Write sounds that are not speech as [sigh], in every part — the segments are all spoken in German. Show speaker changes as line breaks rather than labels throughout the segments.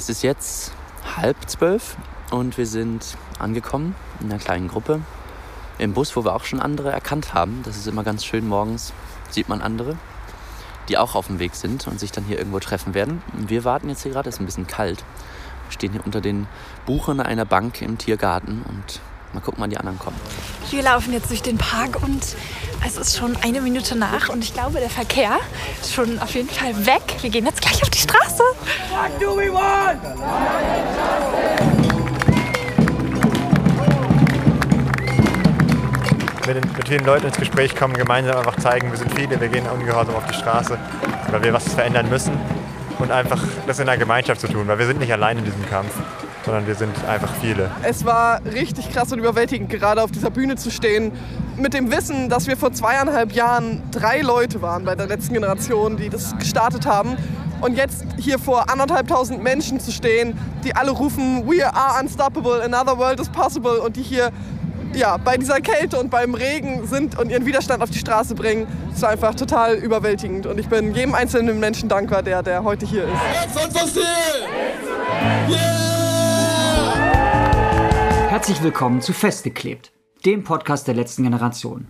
Es ist jetzt halb zwölf und wir sind angekommen in einer kleinen Gruppe im Bus, wo wir auch schon andere erkannt haben. Das ist immer ganz schön. Morgens sieht man andere, die auch auf dem Weg sind und sich dann hier irgendwo treffen werden. Wir warten jetzt hier gerade, es ist ein bisschen kalt. Wir stehen hier unter den Buchen einer Bank im Tiergarten und mal gucken, wann die anderen kommen.
Wir laufen jetzt durch den Park und es ist schon eine Minute nach und ich glaube, der Verkehr ist schon auf jeden Fall weg. Wir gehen jetzt gleich auf die Straße. What do we want?
mit, den, mit vielen Leuten ins Gespräch kommen, gemeinsam einfach zeigen, wir sind viele, wir gehen ungehorsam auf die Straße, weil wir was verändern müssen und einfach das in einer Gemeinschaft zu tun, weil wir sind nicht allein in diesem Kampf sondern wir sind einfach viele.
Es war richtig krass und überwältigend, gerade auf dieser Bühne zu stehen, mit dem Wissen, dass wir vor zweieinhalb Jahren drei Leute waren bei der letzten Generation, die das gestartet haben. Und jetzt hier vor anderthalbtausend Menschen zu stehen, die alle rufen, we are unstoppable, another world is possible und die hier ja, bei dieser Kälte und beim Regen sind und ihren Widerstand auf die Straße bringen, ist einfach total überwältigend. Und ich bin jedem einzelnen Menschen dankbar, der, der heute hier ist. Jetzt und fossil!
Yeah! Herzlich willkommen zu Festgeklebt, dem Podcast der letzten Generation.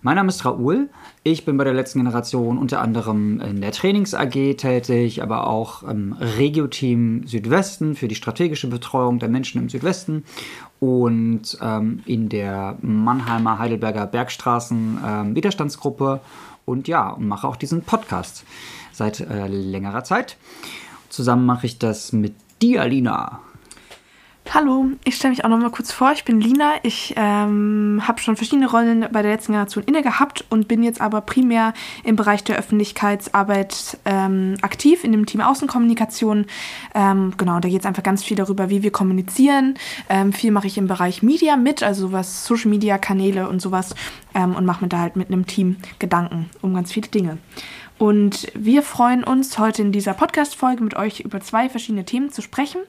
Mein Name ist Raoul. Ich bin bei der letzten Generation unter anderem in der Trainings AG tätig, aber auch im Regio-Team Südwesten für die strategische Betreuung der Menschen im Südwesten und ähm, in der Mannheimer Heidelberger Bergstraßen ähm, Widerstandsgruppe und ja, und mache auch diesen Podcast seit äh, längerer Zeit. Zusammen mache ich das mit dir, Alina.
Hallo, ich stelle mich auch noch mal kurz vor. Ich bin Lina. Ich ähm, habe schon verschiedene Rollen bei der letzten Generation inne gehabt und bin jetzt aber primär im Bereich der Öffentlichkeitsarbeit ähm, aktiv, in dem Team Außenkommunikation. Ähm, genau, da geht es einfach ganz viel darüber, wie wir kommunizieren. Ähm, viel mache ich im Bereich Media mit, also was Social Media Kanäle und sowas ähm, und mache mir da halt mit einem Team Gedanken um ganz viele Dinge. Und wir freuen uns, heute in dieser Podcast-Folge mit euch über zwei verschiedene Themen zu sprechen.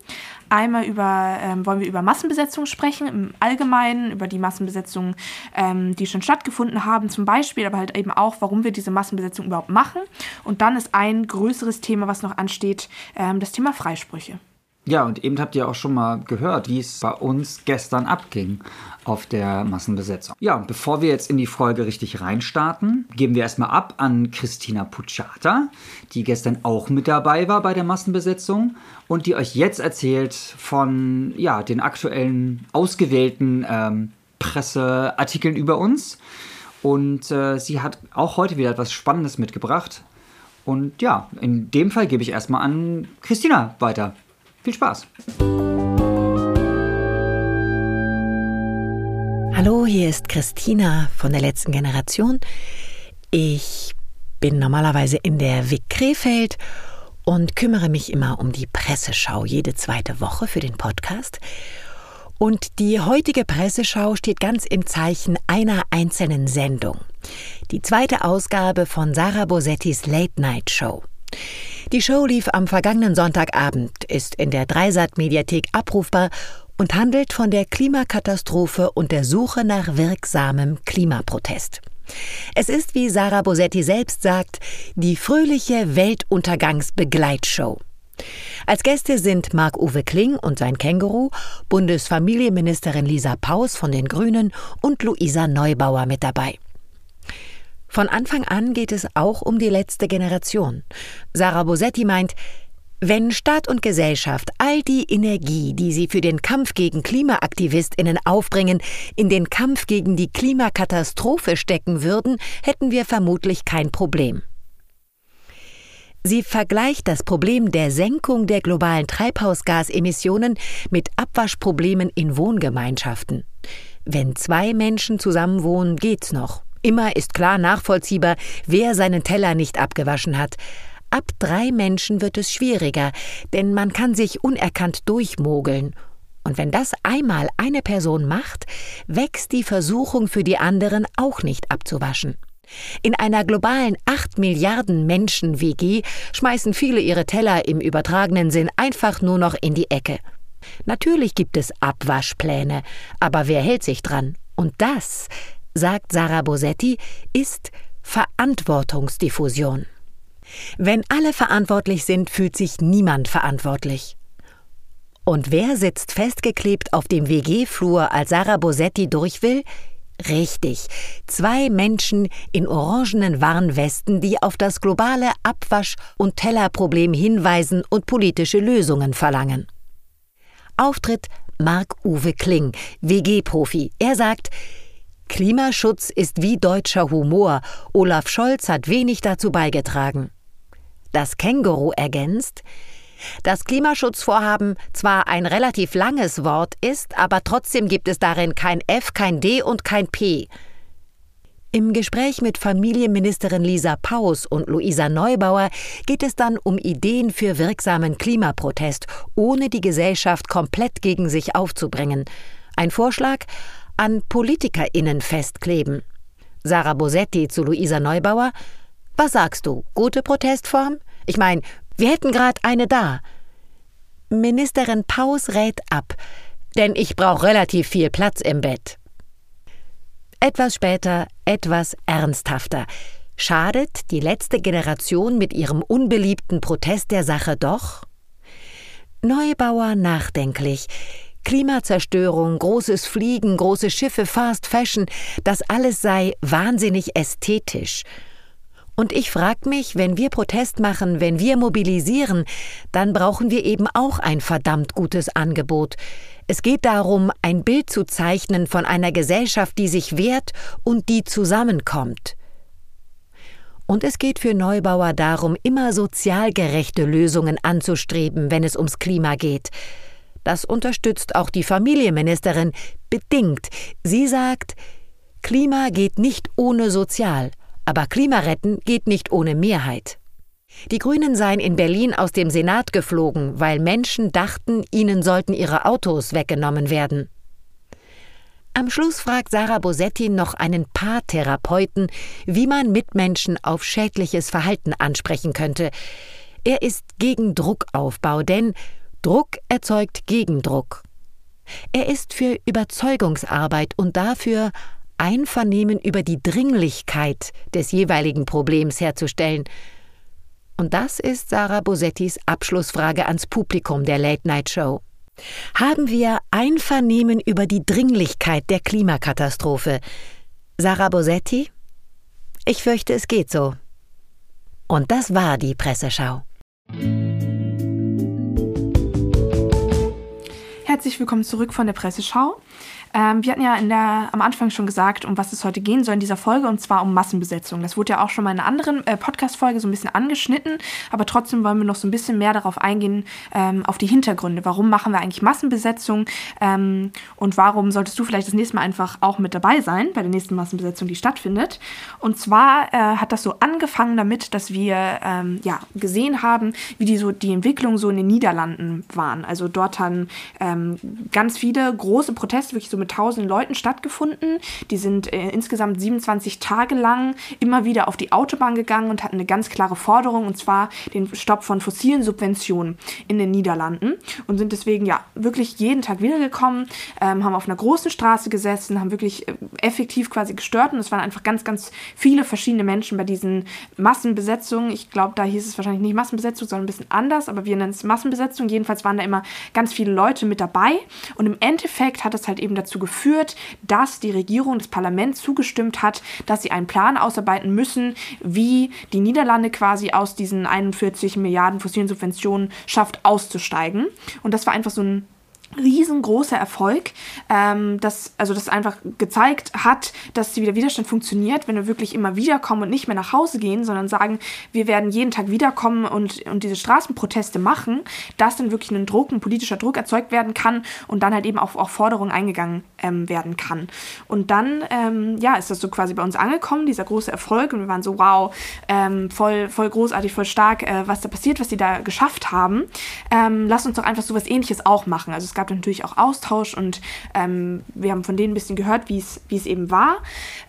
Einmal über, ähm, wollen wir über Massenbesetzung sprechen, im Allgemeinen, über die Massenbesetzung, ähm, die schon stattgefunden haben, zum Beispiel, aber halt eben auch, warum wir diese Massenbesetzung überhaupt machen. Und dann ist ein größeres Thema, was noch ansteht, ähm, das Thema Freisprüche.
Ja, und eben habt ihr auch schon mal gehört, wie es bei uns gestern abging auf der Massenbesetzung. Ja, und bevor wir jetzt in die Folge richtig reinstarten, geben wir erstmal ab an Christina Pucciata, die gestern auch mit dabei war bei der Massenbesetzung und die euch jetzt erzählt von ja, den aktuellen ausgewählten ähm, Presseartikeln über uns. Und äh, sie hat auch heute wieder etwas Spannendes mitgebracht. Und ja, in dem Fall gebe ich erstmal an Christina weiter. Viel Spaß!
Hallo, hier ist Christina von der letzten Generation. Ich bin normalerweise in der WIC Krefeld und kümmere mich immer um die Presseschau jede zweite Woche für den Podcast. Und die heutige Presseschau steht ganz im Zeichen einer einzelnen Sendung. Die zweite Ausgabe von Sarah Bosettis Late Night Show. Die Show lief am vergangenen Sonntagabend, ist in der Dreisat-Mediathek abrufbar und handelt von der Klimakatastrophe und der Suche nach wirksamem Klimaprotest. Es ist, wie Sarah Bosetti selbst sagt, die fröhliche Weltuntergangsbegleitshow. Als Gäste sind Marc-Uwe Kling und sein Känguru, Bundesfamilienministerin Lisa Paus von den Grünen und Luisa Neubauer mit dabei. Von Anfang an geht es auch um die letzte Generation. Sarah Bosetti meint, wenn Staat und Gesellschaft all die Energie, die sie für den Kampf gegen Klimaaktivistinnen aufbringen, in den Kampf gegen die Klimakatastrophe stecken würden, hätten wir vermutlich kein Problem. Sie vergleicht das Problem der Senkung der globalen Treibhausgasemissionen mit Abwaschproblemen in Wohngemeinschaften. Wenn zwei Menschen zusammenwohnen, geht's noch. Immer ist klar nachvollziehbar, wer seinen Teller nicht abgewaschen hat. Ab drei Menschen wird es schwieriger, denn man kann sich unerkannt durchmogeln. Und wenn das einmal eine Person macht, wächst die Versuchung für die anderen auch nicht abzuwaschen. In einer globalen 8 Milliarden Menschen WG schmeißen viele ihre Teller im übertragenen Sinn einfach nur noch in die Ecke. Natürlich gibt es Abwaschpläne, aber wer hält sich dran? Und das sagt Sarah Bosetti, ist Verantwortungsdiffusion. Wenn alle verantwortlich sind, fühlt sich niemand verantwortlich. Und wer sitzt festgeklebt auf dem WG-Flur, als Sarah Bosetti durch will? Richtig, zwei Menschen in orangenen Warnwesten, die auf das globale Abwasch- und Tellerproblem hinweisen und politische Lösungen verlangen. Auftritt Marc-Uwe Kling, WG-Profi. Er sagt, Klimaschutz ist wie deutscher Humor. Olaf Scholz hat wenig dazu beigetragen. Das Känguru ergänzt, dass Klimaschutzvorhaben zwar ein relativ langes Wort ist, aber trotzdem gibt es darin kein F, kein D und kein P. Im Gespräch mit Familienministerin Lisa Paus und Luisa Neubauer geht es dann um Ideen für wirksamen Klimaprotest, ohne die Gesellschaft komplett gegen sich aufzubringen. Ein Vorschlag an PolitikerInnen festkleben. Sarah Bosetti zu Luisa Neubauer. Was sagst du? Gute Protestform? Ich meine, wir hätten gerade eine da. Ministerin Paus rät ab, denn ich brauche relativ viel Platz im Bett. Etwas später, etwas ernsthafter. Schadet die letzte Generation mit ihrem unbeliebten Protest der Sache doch? Neubauer nachdenklich. Klimazerstörung, großes Fliegen, große Schiffe, Fast Fashion, das alles sei wahnsinnig ästhetisch. Und ich frag mich, wenn wir Protest machen, wenn wir mobilisieren, dann brauchen wir eben auch ein verdammt gutes Angebot. Es geht darum, ein Bild zu zeichnen von einer Gesellschaft, die sich wehrt und die zusammenkommt. Und es geht für Neubauer darum, immer sozial gerechte Lösungen anzustreben, wenn es ums Klima geht. Das unterstützt auch die Familienministerin bedingt. Sie sagt, Klima geht nicht ohne Sozial. Aber Klimaretten geht nicht ohne Mehrheit. Die Grünen seien in Berlin aus dem Senat geflogen, weil Menschen dachten, ihnen sollten ihre Autos weggenommen werden. Am Schluss fragt Sarah Bosetti noch einen Paartherapeuten, wie man Mitmenschen auf schädliches Verhalten ansprechen könnte. Er ist gegen Druckaufbau, denn Druck erzeugt Gegendruck. Er ist für Überzeugungsarbeit und dafür, Einvernehmen über die Dringlichkeit des jeweiligen Problems herzustellen. Und das ist Sarah Bosettis Abschlussfrage ans Publikum der Late Night Show. Haben wir Einvernehmen über die Dringlichkeit der Klimakatastrophe? Sarah Bosetti? Ich fürchte, es geht so. Und das war die Presseschau.
Herzlich willkommen zurück von der Presseschau. Ähm, wir hatten ja der, am Anfang schon gesagt, um was es heute gehen soll in dieser Folge, und zwar um Massenbesetzung. Das wurde ja auch schon mal in einer anderen äh, Podcast-Folge so ein bisschen angeschnitten, aber trotzdem wollen wir noch so ein bisschen mehr darauf eingehen, ähm, auf die Hintergründe. Warum machen wir eigentlich Massenbesetzung ähm, und warum solltest du vielleicht das nächste Mal einfach auch mit dabei sein bei der nächsten Massenbesetzung, die stattfindet? Und zwar äh, hat das so angefangen damit, dass wir ähm, ja, gesehen haben, wie die, so, die Entwicklung so in den Niederlanden waren. Also dort haben ähm, ganz viele große Proteste, wirklich so mit tausenden Leuten stattgefunden. Die sind äh, insgesamt 27 Tage lang immer wieder auf die Autobahn gegangen und hatten eine ganz klare Forderung, und zwar den Stopp von fossilen Subventionen in den Niederlanden und sind deswegen ja wirklich jeden Tag wiedergekommen, ähm, haben auf einer großen Straße gesessen, haben wirklich äh, effektiv quasi gestört und es waren einfach ganz, ganz viele verschiedene Menschen bei diesen Massenbesetzungen. Ich glaube, da hieß es wahrscheinlich nicht Massenbesetzung, sondern ein bisschen anders, aber wir nennen es Massenbesetzung. Jedenfalls waren da immer ganz viele Leute mit dabei und im Endeffekt hat es halt eben dazu dazu geführt, dass die Regierung, das Parlament zugestimmt hat, dass sie einen Plan ausarbeiten müssen, wie die Niederlande quasi aus diesen 41 Milliarden fossilen Subventionen schafft, auszusteigen. Und das war einfach so ein riesengroßer Erfolg, ähm, das, also das einfach gezeigt hat, dass der Widerstand funktioniert, wenn wir wirklich immer wiederkommen und nicht mehr nach Hause gehen, sondern sagen, wir werden jeden Tag wiederkommen und, und diese Straßenproteste machen, dass dann wirklich ein Druck, ein politischer Druck erzeugt werden kann und dann halt eben auch auf Forderungen eingegangen ähm, werden kann. Und dann, ähm, ja, ist das so quasi bei uns angekommen, dieser große Erfolg und wir waren so, wow, ähm, voll, voll großartig, voll stark, äh, was da passiert, was sie da geschafft haben. Ähm, lass uns doch einfach so was ähnliches auch machen. Also gab natürlich auch Austausch und ähm, wir haben von denen ein bisschen gehört, wie es eben war.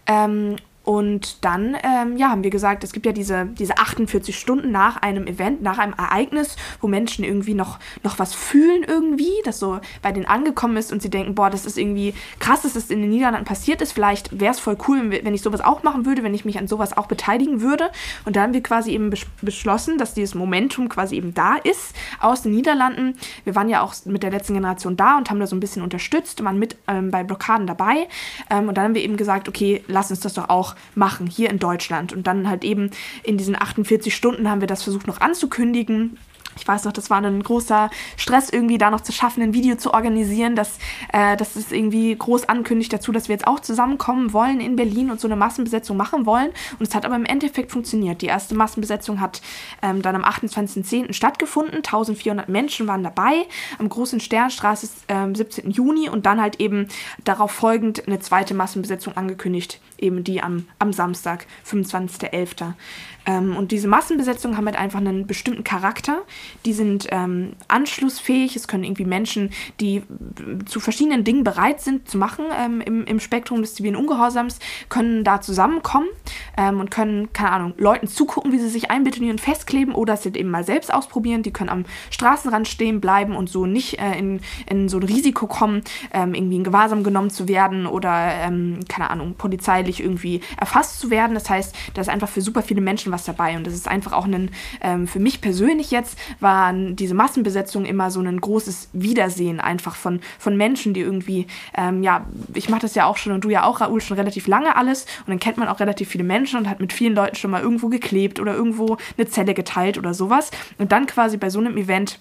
Ähm, Und dann ähm, ja, haben wir gesagt, es gibt ja diese, diese 48 Stunden nach einem Event, nach einem Ereignis, wo Menschen irgendwie noch, noch was fühlen irgendwie, das so bei denen angekommen ist und sie denken, boah, das ist irgendwie krass, dass das in den Niederlanden passiert ist. Vielleicht wäre es voll cool, wenn ich sowas auch machen würde, wenn ich mich an sowas auch beteiligen würde. Und da haben wir quasi eben beschlossen, dass dieses Momentum quasi eben da ist aus den Niederlanden. Wir waren ja auch mit der letzten Generation da und haben da so ein bisschen unterstützt, waren mit ähm, bei Blockaden dabei. Ähm, und dann haben wir eben gesagt, okay, lass uns das doch auch machen, hier in Deutschland. Und dann halt eben in diesen 48 Stunden haben wir das versucht noch anzukündigen ich weiß noch, das war ein großer Stress, irgendwie da noch zu schaffen, ein Video zu organisieren, dass äh, das ist irgendwie groß ankündigt dazu, dass wir jetzt auch zusammenkommen wollen in Berlin und so eine Massenbesetzung machen wollen. Und es hat aber im Endeffekt funktioniert. Die erste Massenbesetzung hat ähm, dann am 28.10. stattgefunden. 1400 Menschen waren dabei. Am Großen Sternstraße ähm, 17. Juni und dann halt eben darauf folgend eine zweite Massenbesetzung angekündigt, eben die am, am Samstag, 25.11. Ähm, und diese Massenbesetzungen haben halt einfach einen bestimmten Charakter. Die sind ähm, anschlussfähig. Es können irgendwie Menschen, die zu verschiedenen Dingen bereit sind zu machen ähm, im, im Spektrum des zivilen Ungehorsams, können da zusammenkommen ähm, und können, keine Ahnung, Leuten zugucken, wie sie sich einbetonieren, festkleben oder es halt eben mal selbst ausprobieren. Die können am Straßenrand stehen bleiben und so nicht äh, in, in so ein Risiko kommen, ähm, irgendwie in Gewahrsam genommen zu werden oder, ähm, keine Ahnung, polizeilich irgendwie erfasst zu werden. Das heißt, da ist einfach für super viele Menschen was was dabei. Und das ist einfach auch ein, ähm, für mich persönlich jetzt, waren diese Massenbesetzungen immer so ein großes Wiedersehen einfach von, von Menschen, die irgendwie, ähm, ja, ich mache das ja auch schon und du ja auch, Raoul, schon relativ lange alles. Und dann kennt man auch relativ viele Menschen und hat mit vielen Leuten schon mal irgendwo geklebt oder irgendwo eine Zelle geteilt oder sowas. Und dann quasi bei so einem Event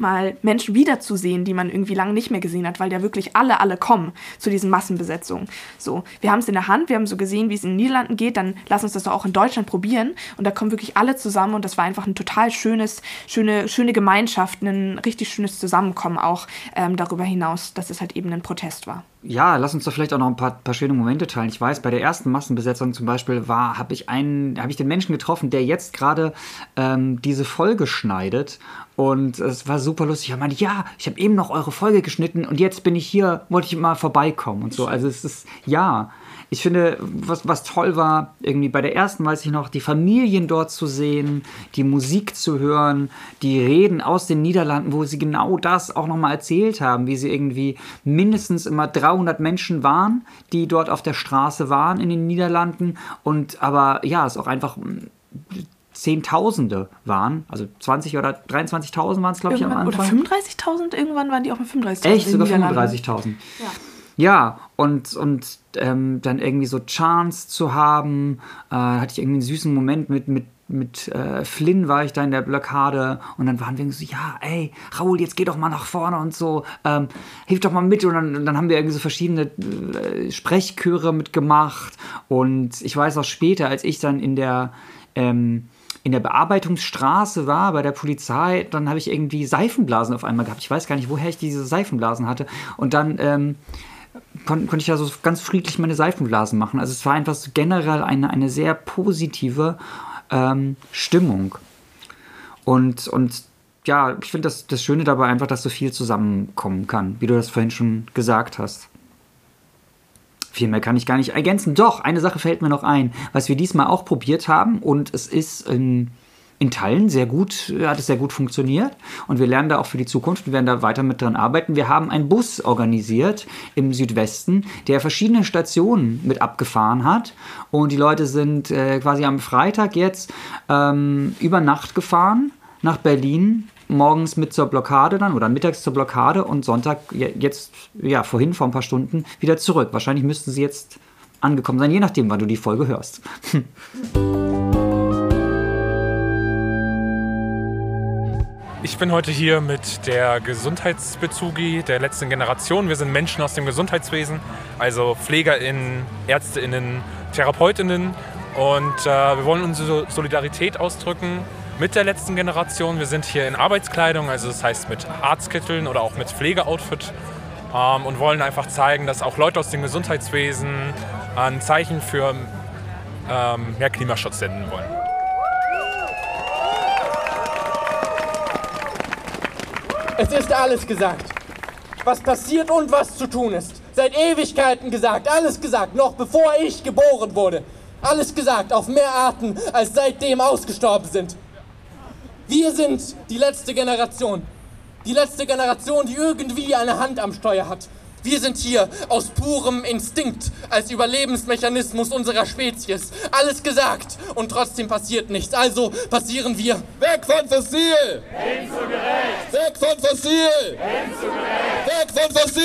mal Menschen wiederzusehen, die man irgendwie lange nicht mehr gesehen hat, weil ja wirklich alle, alle kommen zu diesen Massenbesetzungen. So, wir haben es in der Hand, wir haben so gesehen, wie es in den Niederlanden geht, dann lass uns das doch auch in Deutschland probieren. Und da kommen wirklich alle zusammen und das war einfach ein total schönes, schöne, schöne Gemeinschaft, ein richtig schönes Zusammenkommen auch ähm, darüber hinaus, dass es halt eben ein Protest war
ja, lass uns doch vielleicht auch noch ein paar, paar schöne Momente teilen. Ich weiß, bei der ersten Massenbesetzung zum Beispiel war, habe ich einen, habe ich den Menschen getroffen, der jetzt gerade ähm, diese Folge schneidet. Und es war super lustig. Er meinte, ja, ich habe eben noch eure Folge geschnitten und jetzt bin ich hier, wollte ich mal vorbeikommen und so. Also es ist, ja, ich finde, was, was toll war, irgendwie bei der ersten weiß ich noch, die Familien dort zu sehen, die Musik zu hören, die Reden aus den Niederlanden, wo sie genau das auch nochmal erzählt haben, wie sie irgendwie mindestens immer 300 Menschen waren, die dort auf der Straße waren in den Niederlanden und aber ja, es auch einfach Zehntausende waren, also 20 oder 23.000 waren es, glaube ich, am Anfang.
Oder 35.000, irgendwann waren die auch mit 35.000.
Echt, sogar 35.000. Ja. Ja, und, und ähm, dann irgendwie so Chance zu haben, äh, hatte ich irgendwie einen süßen Moment mit, mit, mit äh, Flynn war ich da in der Blockade und dann waren wir so, ja, ey, Raoul, jetzt geh doch mal nach vorne und so, ähm, hilf doch mal mit und dann, dann haben wir irgendwie so verschiedene äh, Sprechchöre mitgemacht und ich weiß auch später, als ich dann in der ähm, in der Bearbeitungsstraße war bei der Polizei, dann habe ich irgendwie Seifenblasen auf einmal gehabt. Ich weiß gar nicht, woher ich diese Seifenblasen hatte. Und dann ähm, kon konnte ich da so ganz friedlich meine Seifenblasen machen. Also es war einfach so generell eine, eine sehr positive ähm, Stimmung. Und, und ja, ich finde das, das Schöne dabei einfach, dass so viel zusammenkommen kann, wie du das vorhin schon gesagt hast. Viel mehr kann ich gar nicht ergänzen. Doch, eine Sache fällt mir noch ein, was wir diesmal auch probiert haben und es ist in in Teilen sehr gut, hat es sehr gut funktioniert und wir lernen da auch für die Zukunft, wir werden da weiter mit dran arbeiten. Wir haben einen Bus organisiert im Südwesten, der verschiedene Stationen mit abgefahren hat und die Leute sind äh, quasi am Freitag jetzt ähm, über Nacht gefahren nach Berlin morgens mit zur Blockade dann oder mittags zur Blockade und Sonntag jetzt, ja, vorhin vor ein paar Stunden wieder zurück. Wahrscheinlich müssten sie jetzt angekommen sein, je nachdem, wann du die Folge hörst. [laughs]
Ich bin heute hier mit der Gesundheitsbezugi der letzten Generation. Wir sind Menschen aus dem Gesundheitswesen, also PflegerInnen, ÄrzteInnen, TherapeutInnen. Und äh, wir wollen unsere Solidarität ausdrücken mit der letzten Generation. Wir sind hier in Arbeitskleidung, also das heißt mit Arztkitteln oder auch mit Pflegeoutfit ähm, und wollen einfach zeigen, dass auch Leute aus dem Gesundheitswesen ein Zeichen für ähm, mehr Klimaschutz senden wollen.
Es ist alles gesagt. Was passiert und was zu tun ist. Seit Ewigkeiten gesagt, alles gesagt, noch bevor ich geboren wurde. Alles gesagt, auf mehr Arten, als seitdem ausgestorben sind. Wir sind die letzte Generation. Die letzte Generation, die irgendwie eine Hand am Steuer hat. Wir sind hier aus purem Instinkt als Überlebensmechanismus unserer Spezies. Alles gesagt und trotzdem passiert nichts. Also passieren wir.
Weg von Fossil! Hin zu gerecht! Weg von Fossil! Hin zu gerecht! Weg von Fossil!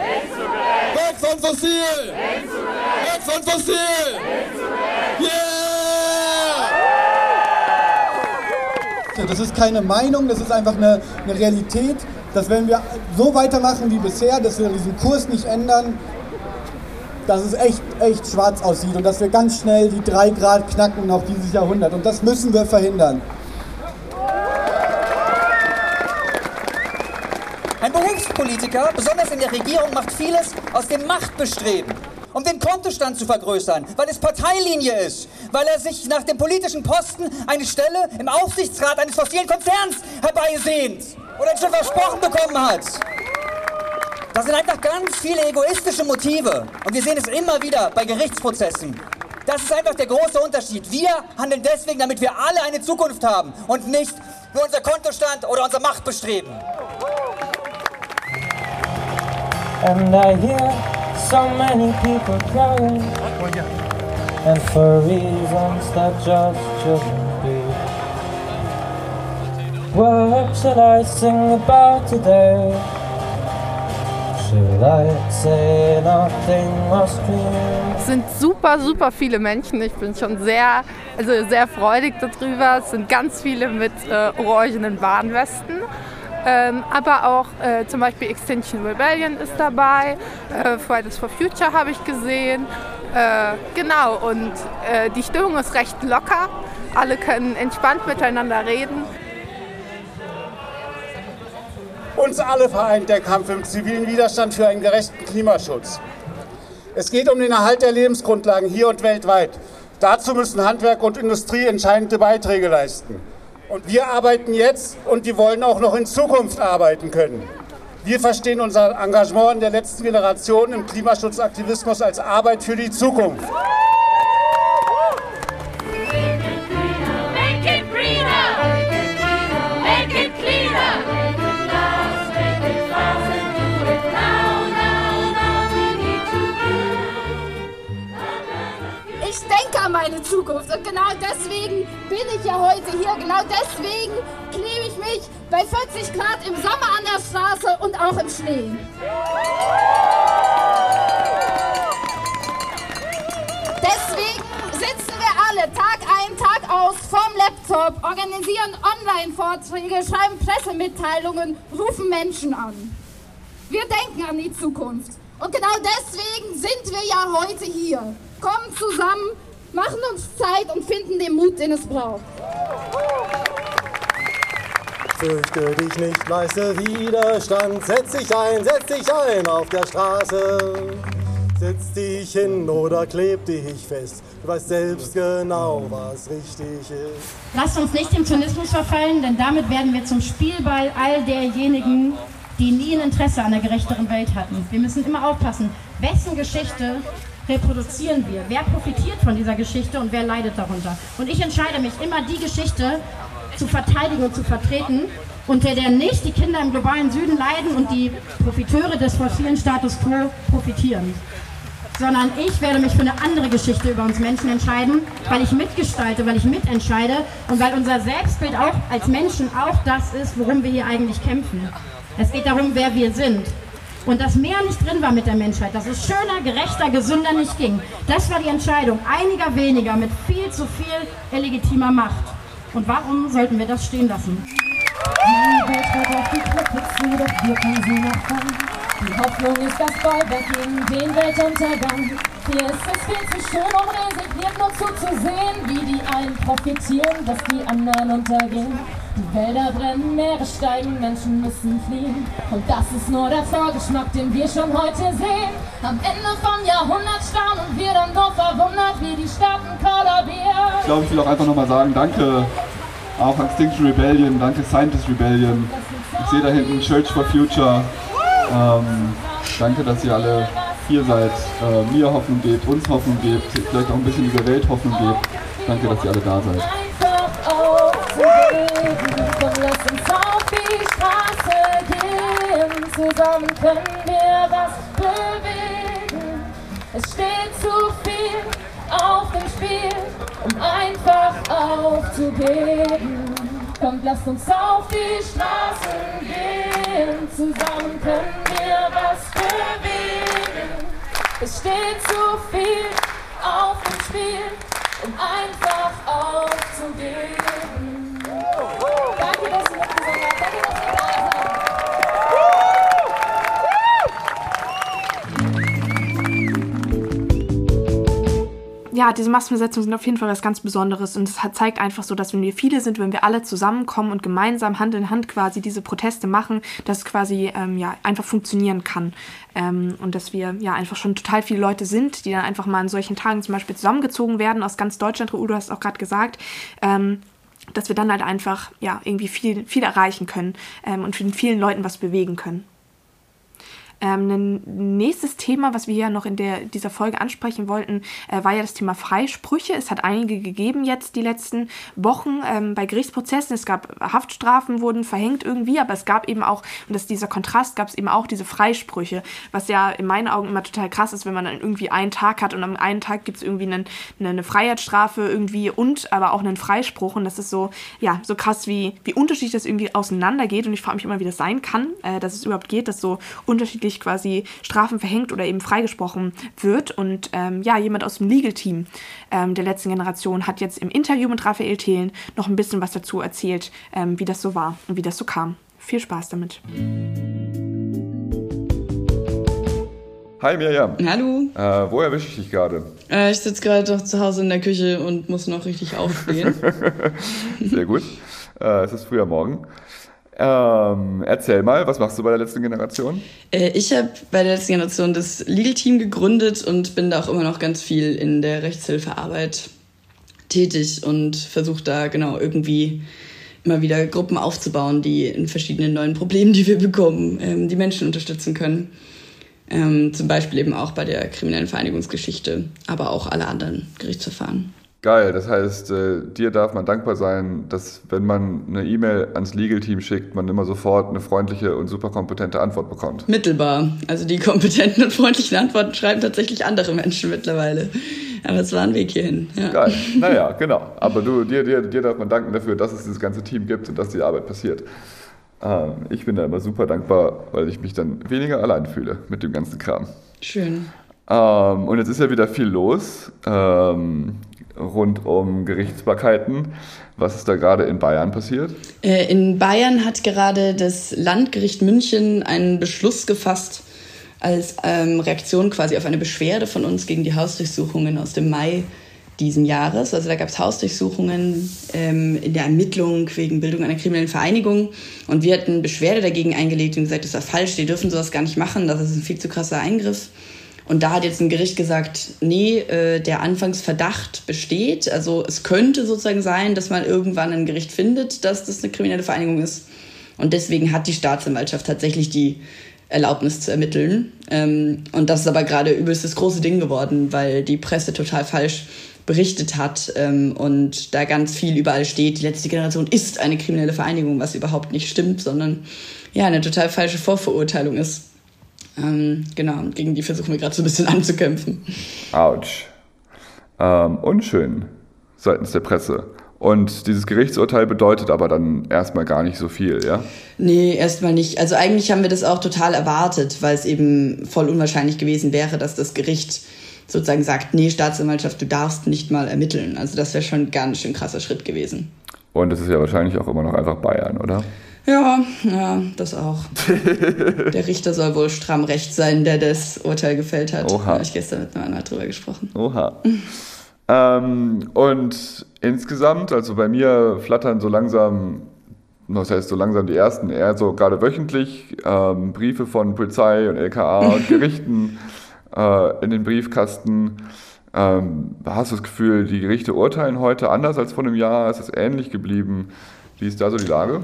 Hin zu gerecht! Weg von Fossil! Hin zu gerecht! Weg von Fossil! Hin zu gerecht!
Yeah! Das ist keine Meinung, das ist einfach eine, eine Realität dass wenn wir so weitermachen wie bisher, dass wir diesen Kurs nicht ändern, dass es echt, echt schwarz aussieht und dass wir ganz schnell die 3 Grad knacken noch dieses Jahrhundert. Und das müssen wir verhindern.
Ein Berufspolitiker, besonders in der Regierung, macht vieles aus dem Machtbestreben um den Kontostand zu vergrößern, weil es Parteilinie ist, weil er sich nach dem politischen Posten eine Stelle im Aufsichtsrat eines fossilen Konzerns herbeisehnt oder schon versprochen bekommen hat. Das sind einfach ganz viele egoistische Motive. Und wir sehen es immer wieder bei Gerichtsprozessen. Das ist einfach der große Unterschied. Wir handeln deswegen, damit wir alle eine Zukunft haben und nicht für unser Kontostand oder unser Machtbestreben. And I hear so many people crying And for reasons that just be What should I sing about today? Should I say nothing must be?
Es sind super, super viele Menschen. Ich bin schon sehr, also sehr freudig darüber. Es sind ganz viele mit äh, orangenen Warnwesten. Ähm, aber auch äh, zum Beispiel Extinction Rebellion ist dabei, äh, Fridays for Future habe ich gesehen. Äh, genau, und äh, die Stimmung ist recht locker. Alle können entspannt miteinander reden.
Uns alle vereint der Kampf im zivilen Widerstand für einen gerechten Klimaschutz. Es geht um den Erhalt der Lebensgrundlagen hier und weltweit. Dazu müssen Handwerk und Industrie entscheidende Beiträge leisten. Und wir arbeiten jetzt und wir wollen auch noch in Zukunft arbeiten können. Wir verstehen unser Engagement in der letzten Generation im Klimaschutzaktivismus als Arbeit für die Zukunft.
Meine Zukunft. Und genau deswegen bin ich ja heute hier. Genau deswegen klebe ich mich bei 40 Grad im Sommer an der Straße und auch im Schnee. Deswegen sitzen wir alle Tag ein, Tag aus vorm Laptop, organisieren Online-Vorträge, schreiben Pressemitteilungen, rufen Menschen an. Wir denken an die Zukunft. Und genau deswegen sind wir ja heute hier. Kommen zusammen, machen uns Zeit und finden den Mut, den es braucht.
Fürchte dich nicht, leiste Widerstand, setz dich ein, setz dich ein auf der Straße. Setz dich hin oder kleb dich fest, du weißt selbst genau, was richtig ist.
Lasst uns nicht dem Zynismus verfallen, denn damit werden wir zum Spielball all derjenigen, die nie ein Interesse an einer gerechteren Welt hatten. Wir müssen immer aufpassen, wessen Geschichte reproduzieren wir? Wer profitiert von dieser Geschichte und wer leidet darunter? Und ich entscheide mich immer, die Geschichte zu verteidigen und zu vertreten, unter der nicht die Kinder im globalen Süden leiden und die Profiteure des fossilen Status quo profitieren. Sondern ich werde mich für eine andere Geschichte über uns Menschen entscheiden, weil ich mitgestalte, weil ich mitentscheide und weil unser Selbstbild auch als Menschen auch das ist, worum wir hier eigentlich kämpfen. Es geht darum, wer wir sind und dass mehr nicht drin war mit der Menschheit, dass es schöner, gerechter, gesünder nicht ging. Das war die Entscheidung einiger weniger mit viel zu viel illegitimer Macht. Und warum sollten wir das stehen lassen? Die Welt hört auf die Klippe zu, doch wir sie noch fangen. Die Hoffnung ist das Bollwerk gegen den Weltuntergang. Hier ist es viel zu schön, um resigniert nur zuzusehen, wie die einen profitieren, dass die anderen untergehen. Die Wälder brennen, Meere steigen, Menschen müssen fliehen. Und das ist nur der Vorgeschmack, den wir schon heute sehen. Am Ende vom Jahrhundert staunen wir dann nur verwundert, wie die Staaten kollabieren.
Ich glaube, ich will auch einfach nochmal sagen, danke auch Extinction Rebellion, danke Scientist Rebellion. Ich sehe da hinten Church for Future. Ähm, danke, dass ihr alle ihr seid, äh, mir Hoffnung gebt, uns Hoffnung gebt, vielleicht auch ein bisschen dieser Welt Hoffnung gebt. Danke, dass ihr alle da seid.
Lass uns auf die Straße gehen. Zusammen können wir was bewegen. Es steht zu viel auf dem Spiel, um einfach aufzugeben. Kommt, lasst uns auf die Straßen gehen. Zusammen können wir was bewegen. Es steht zu viel auf dem Spiel, um einfach aufzugeben.
Ja, diese Massenbesetzungen sind auf jeden Fall was ganz Besonderes und es zeigt einfach so, dass wenn wir viele sind, wenn wir alle zusammenkommen und gemeinsam Hand in Hand quasi diese Proteste machen, dass es quasi ähm, ja, einfach funktionieren kann. Ähm, und dass wir ja einfach schon total viele Leute sind, die dann einfach mal an solchen Tagen zum Beispiel zusammengezogen werden aus ganz Deutschland. Udo hast auch gerade gesagt. Ähm, dass wir dann halt einfach ja irgendwie viel, viel erreichen können ähm, und für den vielen Leuten was bewegen können. Ähm, ein nächstes Thema, was wir ja noch in der, dieser Folge ansprechen wollten, äh, war ja das Thema Freisprüche. Es hat einige gegeben jetzt die letzten Wochen ähm, bei Gerichtsprozessen. Es gab Haftstrafen, wurden verhängt irgendwie, aber es gab eben auch, und das ist dieser Kontrast, gab es eben auch diese Freisprüche, was ja in meinen Augen immer total krass ist, wenn man dann irgendwie einen Tag hat und am einen Tag gibt es irgendwie einen, eine, Freiheitsstrafe irgendwie und aber auch einen Freispruch. Und das ist so, ja, so krass, wie, wie unterschiedlich das irgendwie auseinandergeht. Und ich frage mich immer, wie das sein kann, äh, dass es überhaupt geht, dass so unterschiedlich quasi Strafen verhängt oder eben freigesprochen wird. Und ähm, ja, jemand aus dem Legal-Team ähm, der letzten Generation hat jetzt im Interview mit Raphael Thelen noch ein bisschen was dazu erzählt, ähm, wie das so war und wie das so kam. Viel Spaß damit.
Hi Mirjam.
Hallo.
Äh, wo erwische ich dich gerade?
Äh, ich sitze gerade doch zu Hause in der Küche und muss noch richtig aufstehen. [laughs]
Sehr gut. Äh, es ist früher Morgen. Ähm, erzähl mal, was machst du bei der letzten Generation?
äh, ich habe bei der letzten Generation das Legal Team gegründet und bin da auch immer noch ganz viel in der Rechtshilfearbeit tätig und versuche da genau irgendwie immer wieder Gruppen aufzubauen, die in verschiedenen neuen Problemen, die wir bekommen, ähm, die Menschen unterstützen können. Ähm, zum Beispiel eben auch bei der kriminellen Vereinigungsgeschichte, aber auch alle anderen Gerichtsverfahren.
Geil, das heißt, äh, dir darf man dankbar sein, dass wenn man eine E-Mail ans Legal-Team schickt, man immer sofort eine freundliche und super kompetente Antwort bekommt.
Mittelbar. Also die kompetenten und freundlichen Antworten schreiben tatsächlich andere Menschen mittlerweile. Aber es war ein Weg hierhin. Ja.
Geil, [laughs] naja, genau. Aber du, dir, dir, dir darf man danken dafür, dass es dieses ganze Team gibt und dass die Arbeit passiert. Ähm, ich bin da immer super dankbar, weil ich mich dann weniger allein fühle mit dem ganzen Kram.
Schön.
Ähm, und jetzt ist ja wieder viel los ähm, rund um Gerichtsbarkeiten. Was ist da gerade in Bayern passiert?
Äh, In Bayern hat gerade das Landgericht München einen Beschluss gefasst als ähm, Reaktion quasi auf eine Beschwerde von uns gegen die Hausdurchsuchungen aus dem Mai diesen Jahres. Also da gab es Hausdurchsuchungen ähm, in der Ermittlung wegen Bildung einer kriminellen Vereinigung. Und wir hatten Beschwerde dagegen eingelegt und gesagt, das war falsch, die dürfen sowas gar nicht machen, das ist ein viel zu krasser Eingriff. Und da hat jetzt ein Gericht gesagt, nee, äh, der Anfangsverdacht besteht. Also es könnte sozusagen sein, dass man irgendwann ein Gericht findet, dass das eine kriminelle Vereinigung ist. Und deswegen hat die Staatsanwaltschaft tatsächlich die Erlaubnis zu ermitteln. Ähm, und das ist aber gerade übelst das große Ding geworden, weil die Presse total falsch berichtet hat ähm, und da ganz viel überall steht, die letzte Generation ist eine kriminelle Vereinigung, was überhaupt nicht stimmt, sondern ja, eine total falsche Vorverurteilung ist. Ähm, genau, gegen die versuchen wir gerade so ein bisschen [laughs] anzukämpfen.
Autsch. Ähm, unschön seitens der Presse. Und dieses Gerichtsurteil bedeutet aber dann erstmal gar nicht so viel, ja?
Nee, erstmal nicht. Also eigentlich haben wir das auch total erwartet, weil es eben voll unwahrscheinlich gewesen wäre, dass das Gericht sozusagen sagt, nee, Staatsanwaltschaft, du darfst nicht mal ermitteln. Also das wäre schon ein ganz schön krasser Schritt gewesen.
Und es ist ja wahrscheinlich auch immer noch einfach Bayern, oder?
Ja, ja, das auch. [laughs] der Richter soll wohl stramm recht sein, der das Urteil gefällt hat.
Oha.
Da habe ich gestern mit einem Anwalt drüber gesprochen.
Oha. [laughs] ähm, und insgesamt, also bei mir flattern so langsam, was heißt so langsam die ersten, eher so gerade wöchentlich ähm, Briefe von Polizei und LKA und [laughs] Gerichten äh, in den Briefkasten. Ähm, hast du das Gefühl, die Gerichte urteilen heute anders als vor einem Jahr? Ist es ähnlich geblieben? Wie ist da so die Lage?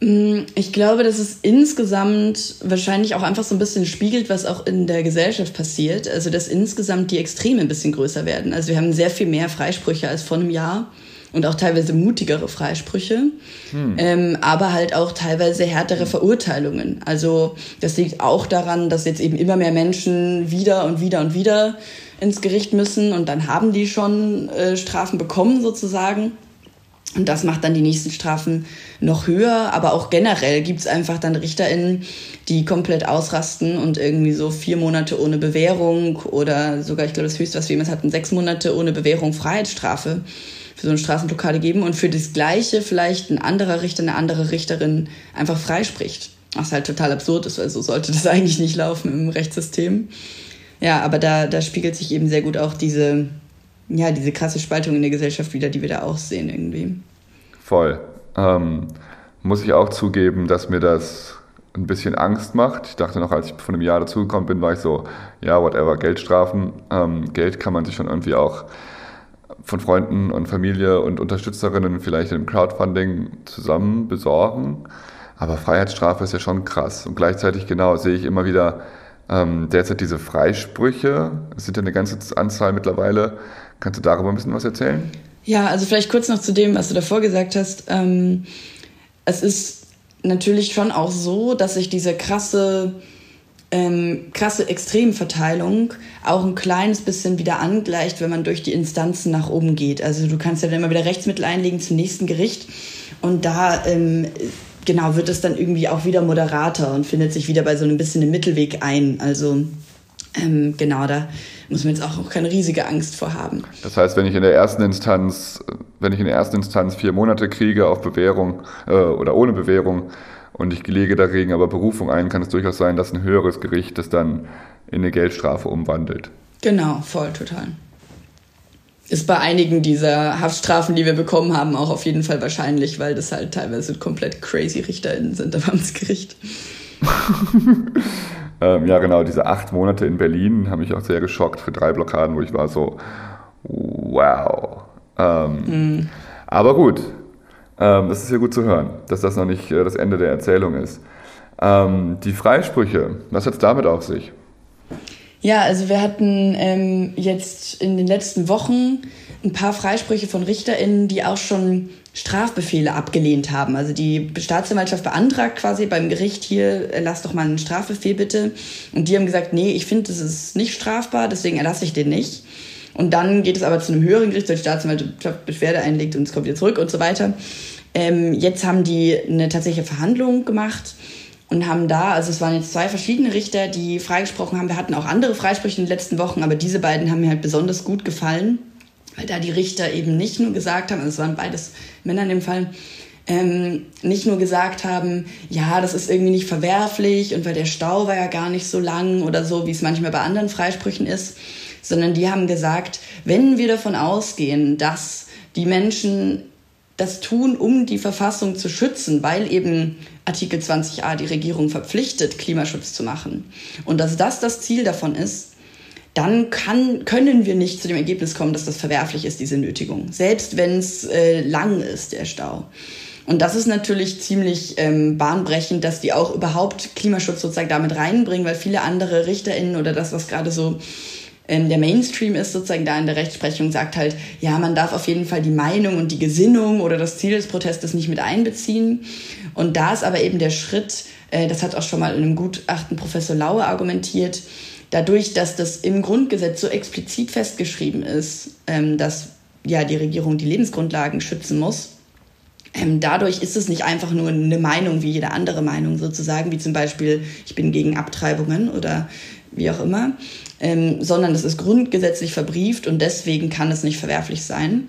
Mm, Ich glaube, dass es insgesamt wahrscheinlich auch einfach so ein bisschen spiegelt, was auch in der Gesellschaft passiert. Also, dass insgesamt die Extreme ein bisschen größer werden. Also, wir haben sehr viel mehr Freisprüche als vor einem Jahr und auch teilweise mutigere Freisprüche,
Hm.
ähm, aber halt auch teilweise härtere Verurteilungen. Also, das liegt auch daran, dass jetzt eben immer mehr Menschen wieder und wieder und wieder ins Gericht müssen und dann haben die schon äh, Strafen bekommen sozusagen. Und das macht dann die nächsten Strafen noch höher. Aber auch generell gibt's einfach dann RichterInnen, die komplett ausrasten und irgendwie so vier Monate ohne Bewährung oder sogar, ich glaube, das höchste, was wir jemals hatten, sechs Monate ohne Bewährung Freiheitsstrafe für so eine Straßenblockade geben und für das Gleiche vielleicht ein anderer Richter, eine andere Richterin einfach freispricht. Was halt total absurd ist, weil so sollte das [laughs] eigentlich nicht laufen im Rechtssystem. Ja, aber da, da spiegelt sich eben sehr gut auch diese, ja, diese krasse Spaltung in der Gesellschaft wieder, die wir da auch sehen irgendwie.
Voll. Ähm, muss ich auch zugeben, dass mir das ein bisschen Angst macht. Ich dachte noch, als ich vor einem Jahr dazugekommen bin, war ich so, ja, whatever, Geldstrafen. Ähm, Geld kann man sich schon irgendwie auch von Freunden und Familie und Unterstützerinnen vielleicht im Crowdfunding zusammen besorgen. Aber Freiheitsstrafe ist ja schon krass. Und gleichzeitig, genau, sehe ich immer wieder ähm, derzeit diese Freisprüche. Es sind ja eine ganze Anzahl mittlerweile. Kannst du darüber ein bisschen was erzählen?
Ja, also vielleicht kurz noch zu dem, was du davor gesagt hast. Ähm, es ist natürlich schon auch so, dass sich diese krasse, ähm, krasse Extremverteilung auch ein kleines bisschen wieder angleicht, wenn man durch die Instanzen nach oben geht. Also du kannst ja dann immer wieder Rechtsmittel einlegen zum nächsten Gericht und da ähm, genau wird es dann irgendwie auch wieder moderater und findet sich wieder bei so einem bisschen einem Mittelweg ein. Also ähm, genau, da muss man jetzt auch keine riesige Angst vor haben.
Das heißt, wenn ich in der ersten Instanz, wenn ich in der ersten Instanz vier Monate kriege auf Bewährung äh, oder ohne Bewährung und ich lege dagegen aber Berufung ein, kann es durchaus sein, dass ein höheres Gericht das dann in eine Geldstrafe umwandelt.
Genau, voll, total. Ist bei einigen dieser Haftstrafen, die wir bekommen haben, auch auf jeden Fall wahrscheinlich, weil das halt teilweise komplett crazy RichterInnen sind am Amtsgericht. [laughs]
Ähm, ja, genau, diese acht Monate in Berlin haben mich auch sehr geschockt für drei Blockaden, wo ich war so, wow. Ähm,
Mhm.
Aber gut, ähm, das ist ja gut zu hören, dass das noch nicht äh, das Ende der Erzählung ist. Ähm, die Freisprüche, was hat es damit auf sich?
Ja, also wir hatten ähm, jetzt in den letzten Wochen ein paar Freisprüche von RichterInnen, die auch schon Strafbefehle abgelehnt haben. Also die Staatsanwaltschaft beantragt quasi beim Gericht hier, äh, lass doch mal einen Strafbefehl bitte. Und die haben gesagt, nee, ich finde, das ist nicht strafbar, deswegen erlasse ich den nicht. Und dann geht es aber zu einem höheren Gericht, weil die Staatsanwaltschaft Beschwerde einlegt und es kommt wieder zurück und so weiter. Ähm, jetzt haben die eine tatsächliche Verhandlung gemacht und haben da, also es waren jetzt zwei verschiedene Richter, die freigesprochen haben. Wir hatten auch andere Freisprüche in den letzten Wochen, aber diese beiden haben mir halt besonders gut gefallen, weil da die Richter eben nicht nur gesagt haben, also es waren beides Männer in dem Fall, ähm, nicht nur gesagt haben, ja, das ist irgendwie nicht verwerflich und weil der Stau war ja gar nicht so lang oder so, wie es manchmal bei anderen Freisprüchen ist, sondern die haben gesagt, wenn wir davon ausgehen, dass die Menschen das tun, um die Verfassung zu schützen, weil eben Artikel 20a die Regierung verpflichtet, Klimaschutz zu machen. Und dass das das Ziel davon ist, dann kann, können wir nicht zu dem Ergebnis kommen, dass das verwerflich ist, diese Nötigung. Selbst wenn es äh, lang ist, der Stau. Und das ist natürlich ziemlich ähm, bahnbrechend, dass die auch überhaupt Klimaschutz sozusagen damit reinbringen, weil viele andere RichterInnen oder das, was gerade so ähm, der Mainstream ist sozusagen da in der Rechtsprechung, sagt halt, ja, man darf auf jeden Fall die Meinung und die Gesinnung oder das Ziel des Protestes nicht mit einbeziehen. Und da ist aber eben der Schritt, äh, das hat auch schon mal in einem Gutachten Professor Laue argumentiert, dadurch, dass das im Grundgesetz so explizit festgeschrieben ist, ähm, dass ja die Regierung die Lebensgrundlagen schützen muss, ähm, dadurch ist es nicht einfach nur eine Meinung wie jede andere Meinung sozusagen, wie zum Beispiel, ich bin gegen Abtreibungen oder wie auch immer, ähm, sondern es ist grundgesetzlich verbrieft und deswegen kann es nicht verwerflich sein.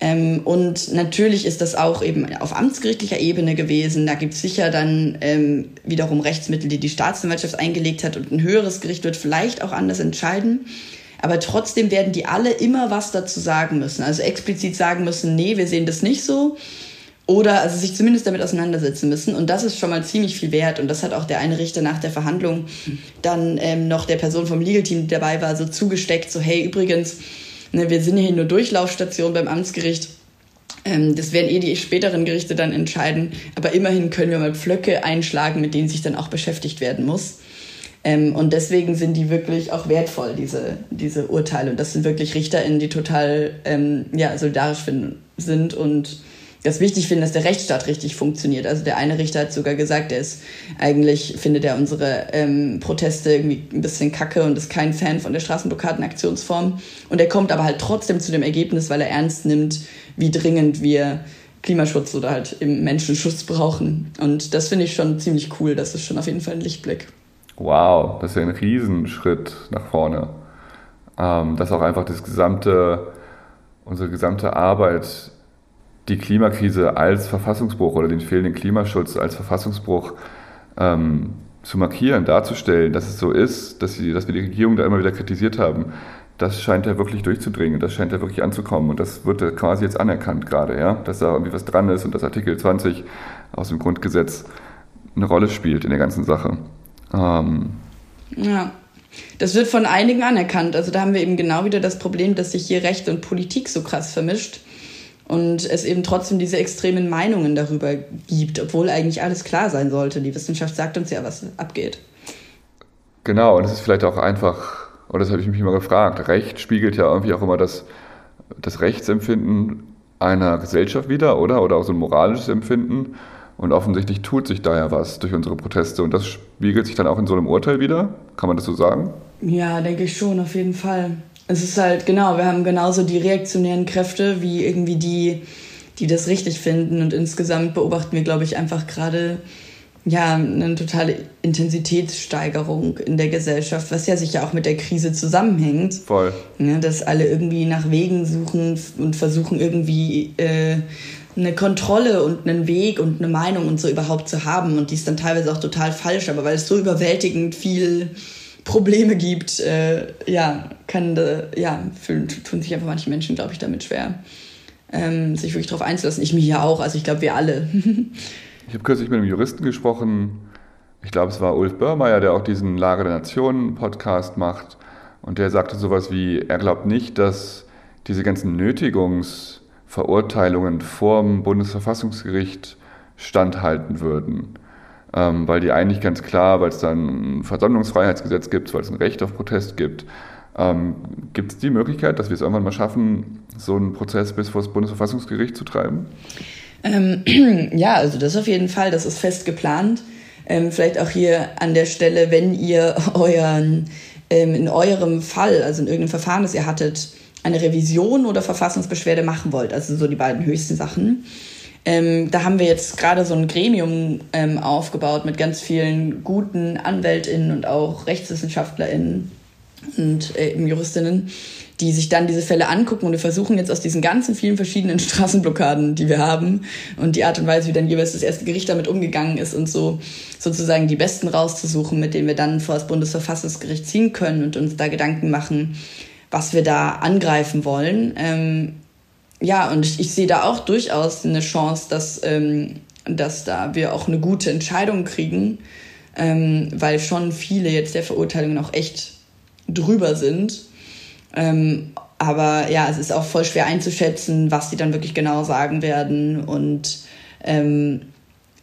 Ähm, und natürlich ist das auch eben auf amtsgerichtlicher Ebene gewesen. Da gibt es sicher dann ähm, wiederum Rechtsmittel, die die Staatsanwaltschaft eingelegt hat und ein höheres Gericht wird vielleicht auch anders entscheiden. Aber trotzdem werden die alle immer was dazu sagen müssen. Also explizit sagen müssen, nee, wir sehen das nicht so. Oder also sich zumindest damit auseinandersetzen müssen. Und das ist schon mal ziemlich viel wert. Und das hat auch der eine Richter nach der Verhandlung dann ähm, noch der Person vom Legal Team, die dabei war, so zugesteckt, so hey, übrigens, ne, wir sind hier nur Durchlaufstation beim Amtsgericht. Ähm, das werden eh die späteren Gerichte dann entscheiden. Aber immerhin können wir mal Pflöcke einschlagen, mit denen sich dann auch beschäftigt werden muss. Ähm, und deswegen sind die wirklich auch wertvoll, diese, diese Urteile. Und das sind wirklich RichterInnen, die total ähm, ja, solidarisch sind und das wichtig finden, dass der Rechtsstaat richtig funktioniert. Also der eine Richter hat sogar gesagt, er ist eigentlich findet er unsere ähm, Proteste irgendwie ein bisschen kacke und ist kein Fan von der Straßenblockadenaktionsform. Und er kommt aber halt trotzdem zu dem Ergebnis, weil er ernst nimmt, wie dringend wir Klimaschutz oder halt eben Menschenschutz brauchen. Und das finde ich schon ziemlich cool. Das ist schon auf jeden Fall ein Lichtblick.
Wow, das ist ja ein Riesenschritt nach vorne. Ähm, dass auch einfach das gesamte, unsere gesamte Arbeit die Klimakrise als Verfassungsbruch oder den fehlenden Klimaschutz als Verfassungsbruch ähm, zu markieren, darzustellen, dass es so ist, dass, sie, dass wir die Regierung da immer wieder kritisiert haben, das scheint ja wirklich durchzudringen, das scheint ja wirklich anzukommen und das wird ja quasi jetzt anerkannt gerade, ja, dass da irgendwie was dran ist und dass Artikel 20 aus dem Grundgesetz eine Rolle spielt in der ganzen Sache. Ähm,
ja. Das wird von einigen anerkannt. Also da haben wir eben genau wieder das Problem, dass sich hier Recht und Politik so krass vermischt und es eben trotzdem diese extremen Meinungen darüber gibt, obwohl eigentlich alles klar sein sollte. Die Wissenschaft sagt uns ja, was abgeht.
Genau, und es ist vielleicht auch einfach, oder das habe ich mich immer gefragt, Recht spiegelt ja irgendwie auch immer das, das Rechtsempfinden einer Gesellschaft wieder, oder? Oder auch so ein moralisches Empfinden. Und offensichtlich tut sich da ja was durch unsere Proteste. Und das spiegelt sich dann auch in so einem Urteil wieder. Kann man das so sagen?
Ja, denke ich schon, auf jeden Fall. Es ist halt, genau, wir haben genauso die reaktionären Kräfte wie irgendwie die, die das richtig finden. Und insgesamt beobachten wir, glaube ich, einfach gerade ja, eine totale Intensitätssteigerung in der Gesellschaft, was ja sicher auch mit der Krise zusammenhängt.
Voll.
Ja, dass alle irgendwie nach Wegen suchen und versuchen irgendwie äh, eine Kontrolle und einen Weg und eine Meinung und so überhaupt zu haben. Und die ist dann teilweise auch total falsch, aber weil es so überwältigend viel Probleme gibt, äh, ja, kann, äh, ja, fühlen, tun sich einfach manche Menschen, glaube ich, damit schwer, ähm, sich wirklich darauf einzulassen. Ich mich ja auch, also ich glaube, wir alle. [laughs]
ich habe kürzlich mit einem Juristen gesprochen, ich glaube, es war Ulf Börmeier, der auch diesen Lage der Nationen Podcast macht. Und der sagte sowas wie, er glaubt nicht, dass diese ganzen Nötigungs- Verurteilungen vorm Bundesverfassungsgericht standhalten würden. Ähm, weil die eigentlich ganz klar, weil es dann ein Versammlungsfreiheitsgesetz gibt, weil es ein Recht auf Protest gibt, ähm, gibt es die Möglichkeit, dass wir es irgendwann mal schaffen, so einen Prozess bis vor das Bundesverfassungsgericht zu treiben?
Ähm, [clears throat] ja, also das auf jeden Fall, das ist fest geplant. Ähm, vielleicht auch hier an der Stelle, wenn ihr [laughs] euren, ähm, in eurem Fall, also in irgendeinem Verfahren, das ihr hattet, eine Revision oder Verfassungsbeschwerde machen wollt, also so die beiden höchsten Sachen. Ähm, da haben wir jetzt gerade so ein Gremium ähm, aufgebaut mit ganz vielen guten AnwältInnen und auch RechtswissenschaftlerInnen und äh, Juristinnen, die sich dann diese Fälle angucken und wir versuchen jetzt aus diesen ganzen vielen verschiedenen [laughs] Straßenblockaden, die wir haben und die Art und Weise, wie dann jeweils das erste Gericht damit umgegangen ist und so sozusagen die besten rauszusuchen, mit denen wir dann vor das Bundesverfassungsgericht ziehen können und uns da Gedanken machen, was wir da angreifen wollen. Ähm, ja, und ich, ich, sehe da auch durchaus eine Chance, dass, ähm, dass da wir auch eine gute Entscheidung kriegen, ähm, weil schon viele jetzt der Verurteilungen auch echt drüber sind. Ähm, aber ja, es ist auch voll schwer einzuschätzen, was sie dann wirklich genau sagen werden. Und ähm,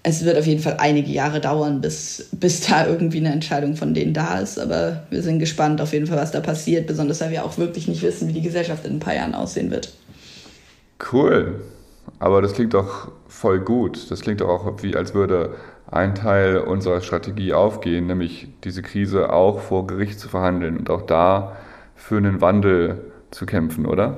es wird auf jeden Fall einige Jahre dauern, bis, bis da irgendwie eine Entscheidung von denen da ist. Aber wir sind gespannt auf jeden Fall, was da passiert, besonders weil wir auch wirklich nicht wissen, wie die Gesellschaft in ein paar Jahren aussehen wird.
Cool. Aber das klingt doch voll gut. Das klingt doch auch wie, als würde ein Teil unserer Strategie aufgehen, nämlich diese Krise auch vor Gericht zu verhandeln und auch da für einen Wandel zu kämpfen, oder?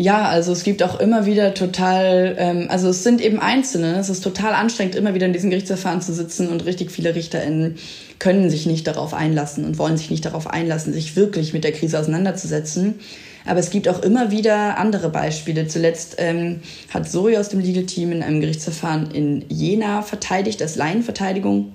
Ja, also es gibt auch immer wieder total, ähm, also es sind eben Einzelne, es ist total anstrengend, immer wieder in diesen Gerichtsverfahren zu sitzen und richtig viele RichterInnen können sich nicht darauf einlassen und wollen sich nicht darauf einlassen, sich wirklich mit der Krise auseinanderzusetzen. Aber es gibt auch immer wieder andere Beispiele. Zuletzt ähm, hat Zoe aus dem Legal Team in einem Gerichtsverfahren in Jena verteidigt als Laienverteidigung.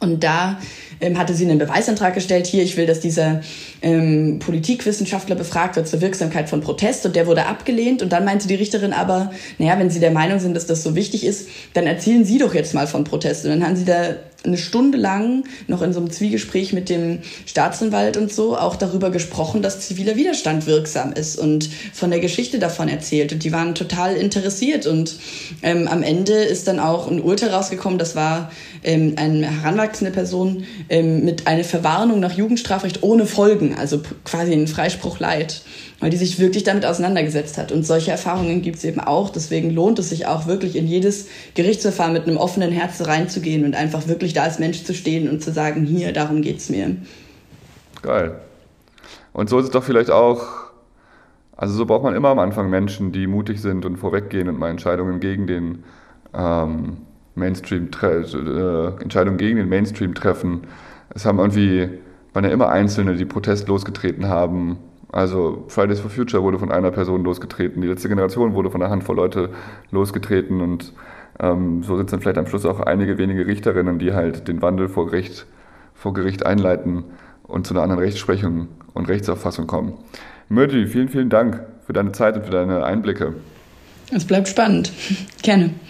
Und da ähm, hatte sie einen Beweisantrag gestellt, hier, ich will, dass dieser ähm, Politikwissenschaftler befragt wird zur Wirksamkeit von Protest und der wurde abgelehnt. Und dann meinte die Richterin aber, naja, wenn Sie der Meinung sind, dass das so wichtig ist, dann erzählen Sie doch jetzt mal von Protest. Und dann haben sie da eine Stunde lang noch in so einem Zwiegespräch mit dem Staatsanwalt und so auch darüber gesprochen, dass ziviler Widerstand wirksam ist und von der Geschichte davon erzählt. Und die waren total interessiert. Und ähm, am Ende ist dann auch ein Urteil rausgekommen, das war ähm, eine heranwachsende Person ähm, mit einer Verwarnung nach Jugendstrafrecht ohne Folgen, also quasi ein Freispruch leid weil die sich wirklich damit auseinandergesetzt hat. Und solche Erfahrungen gibt es eben auch. Deswegen lohnt es sich auch wirklich in jedes Gerichtsverfahren mit einem offenen Herzen reinzugehen und einfach wirklich da als Mensch zu stehen und zu sagen, hier, darum geht's mir.
Geil. Und so ist es doch vielleicht auch, also so braucht man immer am Anfang Menschen, die mutig sind und vorweggehen und mal Entscheidungen gegen den ähm, Mainstream, äh, Entscheidungen gegen den Mainstream treffen. Es haben irgendwie, waren ja immer Einzelne, die Protest losgetreten haben, also Fridays for Future wurde von einer Person losgetreten, die letzte Generation wurde von einer Handvoll Leute losgetreten und ähm, so dann vielleicht am Schluss auch einige wenige Richterinnen, die halt den Wandel vor Gericht, vor Gericht einleiten und zu einer anderen Rechtsprechung und Rechtsauffassung kommen. Mürti, vielen, vielen Dank für deine Zeit und für deine Einblicke.
Es bleibt spannend. Gerne. [laughs]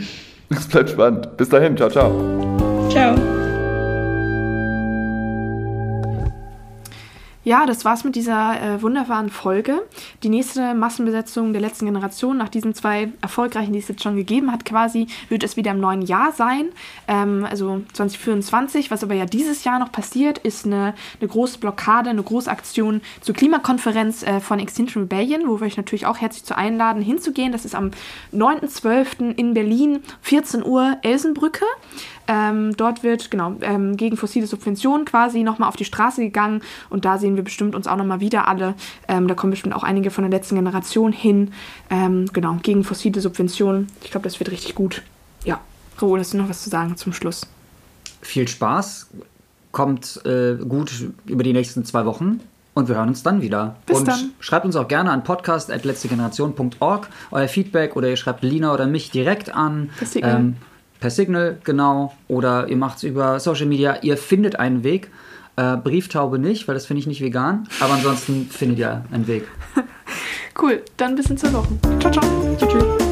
Es bleibt spannend. Bis dahin. Ciao, ciao.
Ciao.
Ja, das war's mit dieser äh, wunderbaren Folge. Die nächste Massenbesetzung der letzten Generation, nach diesen zwei erfolgreichen, die es jetzt schon gegeben hat, quasi, wird es wieder im neuen Jahr sein. Ähm, also 2024. Was aber ja dieses Jahr noch passiert, ist eine, eine große Blockade, eine große Aktion zur Klimakonferenz äh, von Extinction Rebellion, wo wir euch natürlich auch herzlich zu einladen, hinzugehen. Das ist am 9.12. in Berlin, 14 Uhr, Elsenbrücke. Ähm, dort wird genau ähm, gegen fossile Subventionen quasi nochmal auf die Straße gegangen und da sehen wir bestimmt uns auch nochmal wieder alle. Ähm, da kommen bestimmt auch einige von der letzten Generation hin. Ähm, genau, gegen fossile Subventionen. Ich glaube, das wird richtig gut. Ja, Raoul, hast du noch was zu sagen zum Schluss?
Viel Spaß. Kommt äh, gut über die nächsten zwei Wochen. Und wir hören uns dann wieder.
Bis
und
dann.
schreibt uns auch gerne an podcast.letztegeneration.org euer Feedback oder ihr schreibt Lina oder mich direkt an.
Signal.
Ähm, per Signal, genau. Oder ihr macht es über Social Media. Ihr findet einen Weg. Äh, Brieftaube nicht, weil das finde ich nicht vegan. Aber ansonsten findet ihr einen Weg. [laughs]
Cool, dann bis in zwei Wochen. Ciao, ciao. Tschüss. tschüss.